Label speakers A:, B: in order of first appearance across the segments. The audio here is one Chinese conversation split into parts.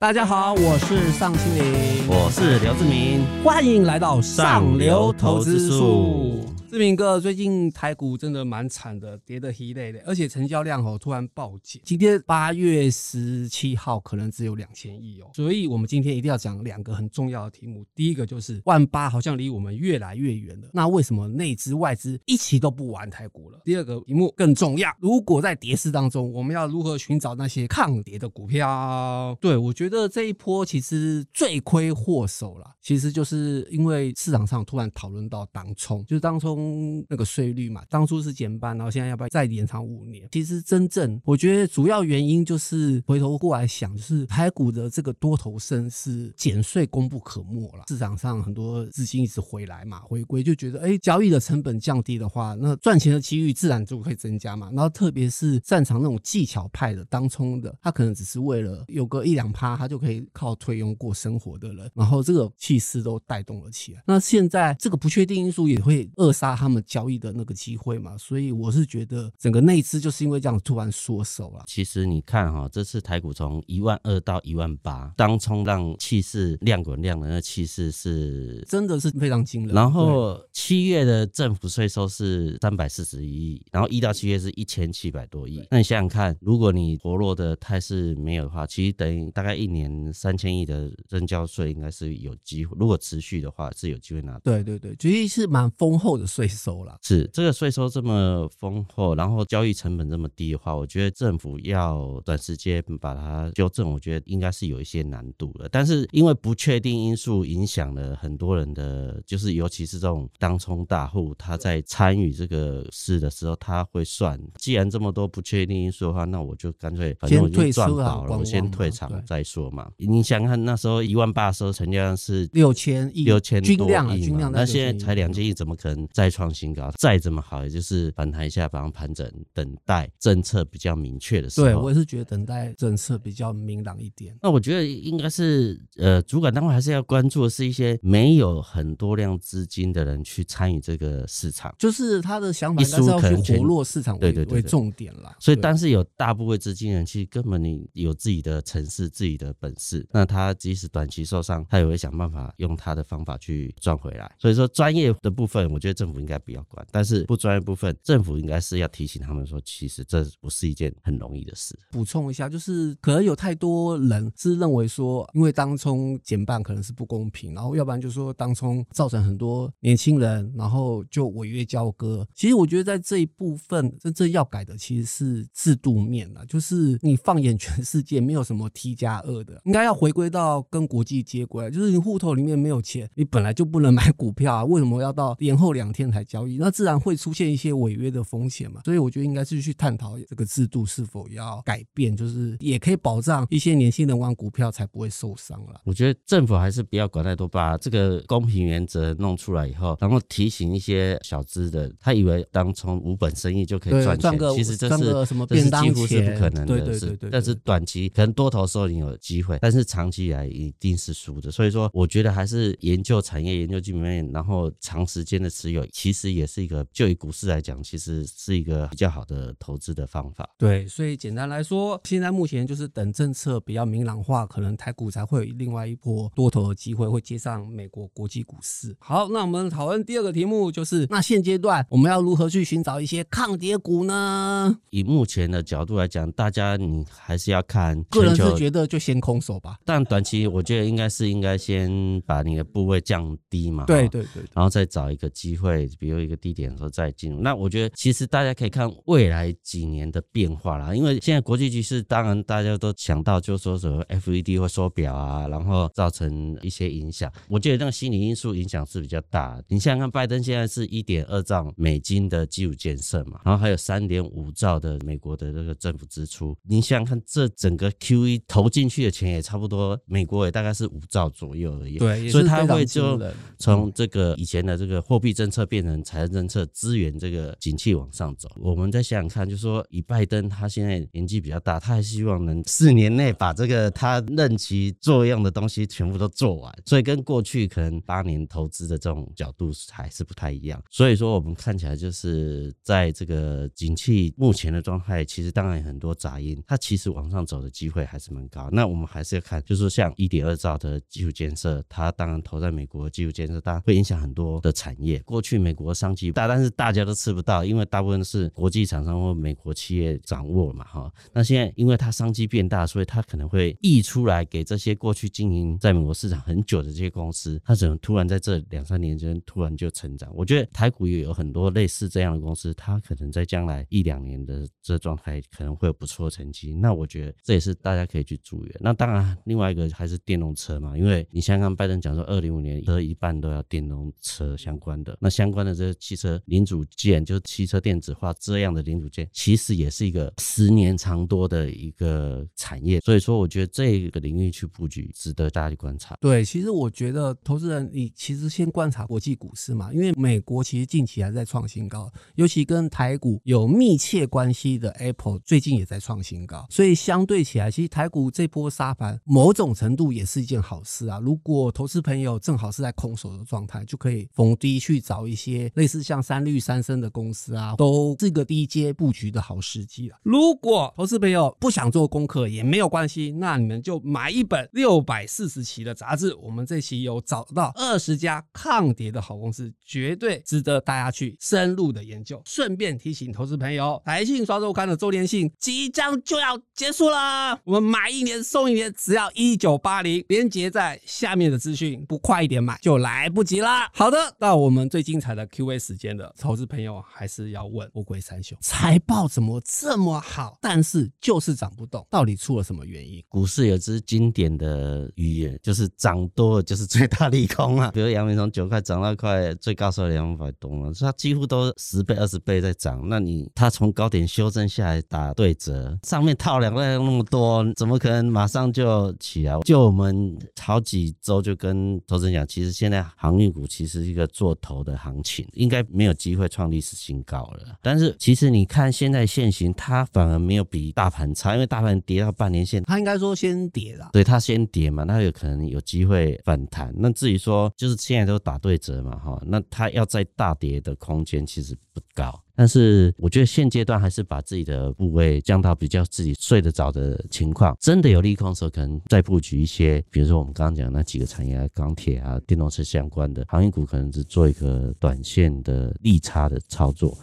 A: 大家好，我是尚青林，
B: 我是刘志明，
A: 欢迎来到
B: 上流投资术。
A: 志明哥，最近台股真的蛮惨的，跌得稀累的，而且成交量哦突然暴减。今天八月十七号可能只有两千亿哦，所以我们今天一定要讲两个很重要的题目。第一个就是万八好像离我们越来越远了，那为什么内资外资一起都不玩台股了？第二个题目更重要，如果在跌势当中，我们要如何寻找那些抗跌的股票？对我觉得这一波其实罪魁祸首了，其实就是因为市场上突然讨论到当冲，就是当冲。嗯那个税率嘛，当初是减半，然后现在要不要再延长五年？其实真正我觉得主要原因就是回头过来想，就是台股的这个多头升是减税功不可没了。市场上很多资金一直回来嘛，回归就觉得，哎，交易的成本降低的话，那赚钱的机遇自然就会增加嘛。然后特别是擅长那种技巧派的当冲的，他可能只是为了有个一两趴，他就可以靠退佣过生活的人，然后这个气势都带动了起来。那现在这个不确定因素也会扼杀。他们交易的那个机会嘛，所以我是觉得整个内资就是因为这样突然缩手了。
B: 其实你看哈，这次台股从一万二到一万八，当冲浪气势量滚量的那气势是
A: 真的是非常惊人。
B: 然后七月的政府税收是三百四十一亿，然后一到七月是一千七百多亿。那你想想看，如果你活络的态势没有的话，其实等于大概一年三千亿的增交税应该是有机会，如果持续的话是有机会拿。
A: 对对对，其实是蛮丰厚的税。收了
B: 是这个税收这么丰厚，然后交易成本这么低的话，我觉得政府要短时间把它纠正，我觉得应该是有一些难度的。但是因为不确定因素影响了很多人的，就是尤其是这种当冲大户，他在参与这个事的时候，他会算，既然这么多不确定因素的话，那我就干脆反正我就赚饱了，我先退场再说嘛。你想看那时候一万八的时候成交量是
A: 六千亿，
B: 六千多
A: 亿
B: 嘛，那现在才两千亿，怎么可能再创？新高再怎么好，也就是反弹一下，把它盘整，等待政策比较明确的时候。
A: 对我也是觉得等待政策比较明朗一点。
B: 那我觉得应该是，呃，主管单位还是要关注的是一些没有很多量资金的人去参与这个市场，
A: 就是他的想法应该是要去活络市场，
B: 对对对，
A: 为重点啦。
B: 所以，但是有大部分资金人其实根本你有自己的城市、自己的本事，那他即使短期受伤，他也会想办法用他的方法去赚回来。所以说，专业的部分，我觉得政府应该。不要管，但是不专业部分，政府应该是要提醒他们说，其实这不是一件很容易的事。
A: 补充一下，就是可能有太多人是认为说，因为当冲减半可能是不公平，然后要不然就说当冲造成很多年轻人，然后就违约交割。其实我觉得在这一部分真正要改的其实是制度面了，就是你放眼全世界，没有什么 T 加二的，应该要回归到跟国际接轨，就是你户头里面没有钱，你本来就不能买股票啊，为什么要到延后两天才？交易那自然会出现一些违约的风险嘛，所以我觉得应该是去探讨这个制度是否要改变，就是也可以保障一些年轻人玩股票才不会受伤了。
B: 我觉得政府还是不要管太多，把这个公平原则弄出来以后，然后提醒一些小资的，他以为当从无本生意就可以赚钱，其实这是
A: 什么
B: 这是几乎是不可能的，
A: 对对对对。
B: 但是短期可能多头时候你有机会，但是长期以来一定是输的。所以说，我觉得还是研究产业、研究基本面，然后长时间的持有，其实。也是一个，就以股市来讲，其实是一个比较好的投资的方法。
A: 对，所以简单来说，现在目前就是等政策比较明朗化，可能台股才会有另外一波多头的机会，会接上美国国际股市。好，那我们讨论第二个题目，就是那现阶段我们要如何去寻找一些抗跌股呢？
B: 以目前的角度来讲，大家你还是要看，
A: 个人是觉得就先空手吧。
B: 但短期我觉得应该是应该先把你的部位降低嘛。
A: 对对对，
B: 然后再找一个机会，比。如一个低点的时候再进入，那我觉得其实大家可以看未来几年的变化啦，因为现在国际局势，当然大家都想到就是说什么 FED 会缩表啊，然后造成一些影响。我觉得那个心理因素影响是比较大。你想想看，拜登现在是一点二兆美金的基础建设嘛，然后还有三点五兆的美国的这个政府支出。你想想看，这整个 QE 投进去的钱也差不多，美国也大概是五兆左右而已。
A: 对，
B: 所以他会就从这个以前的这个货币政策变成财政政策支援这个景气往上走。我们再想想看，就说以拜登他现在年纪比较大，他还希望能四年内把这个他任期作用的东西全部都做完，所以跟过去可能八年投资的这种角度还是不太一样。所以说我们看起来就是在这个景气目前的状态，其实当然很多杂音，它其实往上走的机会还是蛮高。那我们还是要看，就是像一点二兆的基础建设，它当然投在美国的基础建设，当然会影响很多的产业。过去美国商机大，但是大家都吃不到，因为大部分是国际厂商或美国企业掌握嘛，哈。那现在因为它商机变大，所以它可能会溢出来给这些过去经营在美国市场很久的这些公司，它怎么突然在这两三年间突然就成长？我觉得台股也有很多类似这样的公司，它可能在将来一两年的这状态可能会有不错的成绩。那我觉得这也是大家可以去注意。那当然，另外一个还是电动车嘛，因为你像刚拜登讲说，二零五年车一半都要电动车相关的，那相相关的这汽车零组件，就是汽车电子化这样的零组件，其实也是一个十年长多的一个产业。所以说，我觉得这个领域去布局，值得大家去观察。
A: 对，其实我觉得投资人，你其实先观察国际股市嘛，因为美国其实近期还在创新高，尤其跟台股有密切关系的 Apple 最近也在创新高，所以相对起来，其实台股这波杀盘，某种程度也是一件好事啊。如果投资朋友正好是在空手的状态，就可以逢低去找一些类似像三绿三升的公司啊，都是个低阶布局的好时机了。如果投资朋友不想做功课也没有关系，那你们就买一本六百四十期的杂志，我们这期有找到二十家抗跌的好公司，绝对值得大家去深入的研究。顺便提醒投资朋友，台信刷周刊的周年庆即将就要结束了，我们买一年送一年，只要一九八零，连接在下面的资讯，不快一点买就来不及啦。好的，到我们最精彩的 Q&A 时间了，投资朋友还是要问乌龟三雄，财报怎么这么好，但是就是涨不动，到底出了什么原因？
B: 股市有只经典的语言，就是涨多了就是最大利空啊。比如杨明从九块涨到快最高收两百多了，它几乎都十倍、二十倍在涨。那你它从高点修正下来打对折，上面套两万那么多，怎么可能马上就起来？就我们好几周就跟投资人讲，其实现在航运股其实一个做头的行情，应该没有机会创历史新高了。但是其实你看现在现行，它反而没有比大盘差，因为大盘跌到半年线，
A: 它应该说先跌了，
B: 对它先跌嘛，那有可能有机会反弹。那至于说就是现在都打对折嘛，哈，那它要再大跌的空间其实不高。但是我觉得现阶段还是把自己的部位降到比较自己睡得着的情况。真的有利空的时候，可能再布局一些，比如说我们刚刚讲那几个产业，钢铁啊、电动车相关的行业股，可能是做一个短线的利差的操作。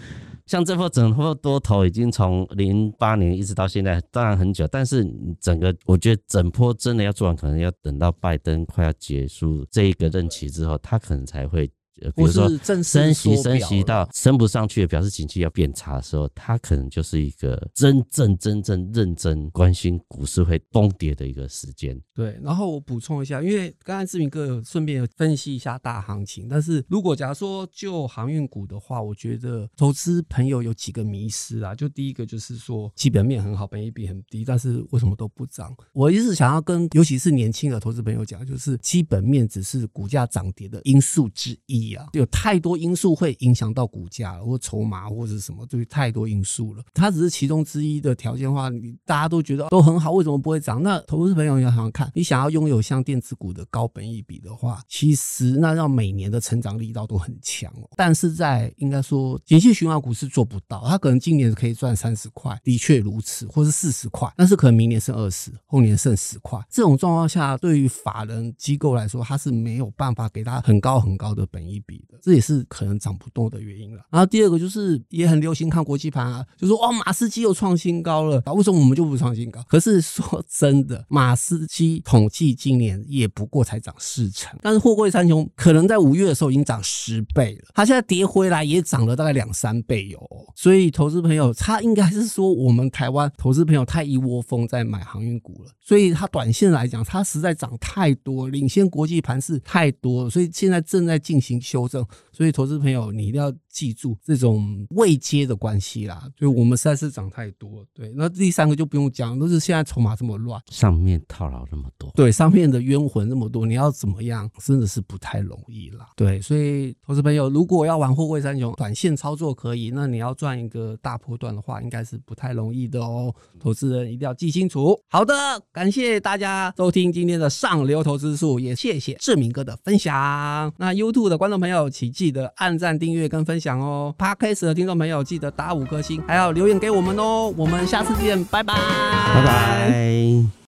B: 像这波整波多头已经从零八年一直到现在，当然很久，但是整个我觉得整波真的要做完，可能要等到拜登快要结束这一个任期之后，他可能才会。比如说升息升息到升不上去，表示景气要变差的时候，它可能就是一个真正真正认真关心股市会崩跌的一个时间。
A: 对，然后我补充一下，因为刚才志明哥有顺便分析一下大行情，但是如果假如说就航运股的话，我觉得投资朋友有几个迷失啊。就第一个就是说基本面很好，本益比很低，但是为什么都不涨？我一直想要跟尤其是年轻的投资朋友讲，就是基本面只是股价涨跌的因素之一。有太多因素会影响到股价，或筹码，或者什么，对，太多因素了。它只是其中之一的条件的话，你大家都觉得都很好，为什么不会涨？那投资朋友要想想看，你想要拥有像电子股的高本益比的话，其实那让每年的成长力道都很强哦。但是在应该说，景气循环股是做不到，它可能今年可以赚三十块，的确如此，或是四十块，但是可能明年剩二十，后年剩十块。这种状况下，对于法人机构来说，它是没有办法给他很高很高的本益。一笔的，这也是可能涨不动的原因了。然后第二个就是也很流行看国际盘啊，就说哇马斯基又创新高了啊，为什么我们就不创新高？可是说真的，马斯基统计今年也不过才涨四成，但是货柜三雄可能在五月的时候已经涨十倍了，它现在跌回来也涨了大概两三倍有。所以投资朋友他应该是说我们台湾投资朋友太一窝蜂在买航运股了，所以它短线来讲它实在涨太多，领先国际盘是太多了，所以现在正在进行。修正，所以投资朋友你一定要记住这种未接的关系啦。就我们实在是涨太多，对。那第三个就不用讲，都是现在筹码这么乱，
B: 上面套牢那么多，
A: 对，上面的冤魂那么多，你要怎么样，真的是不太容易啦。对，所以投资朋友如果要玩货柜三雄，短线操作可以，那你要赚一个大波段的话，应该是不太容易的哦。投资人一定要记清楚。好的，感谢大家收听今天的上流投资术，也谢谢志明哥的分享。那 YouTube 的观众朋友，请记记得按赞、订阅跟分享哦。Podcast 的听众朋友，记得打五颗星，还要留言给我们哦。我们下次见，拜拜，
B: 拜拜。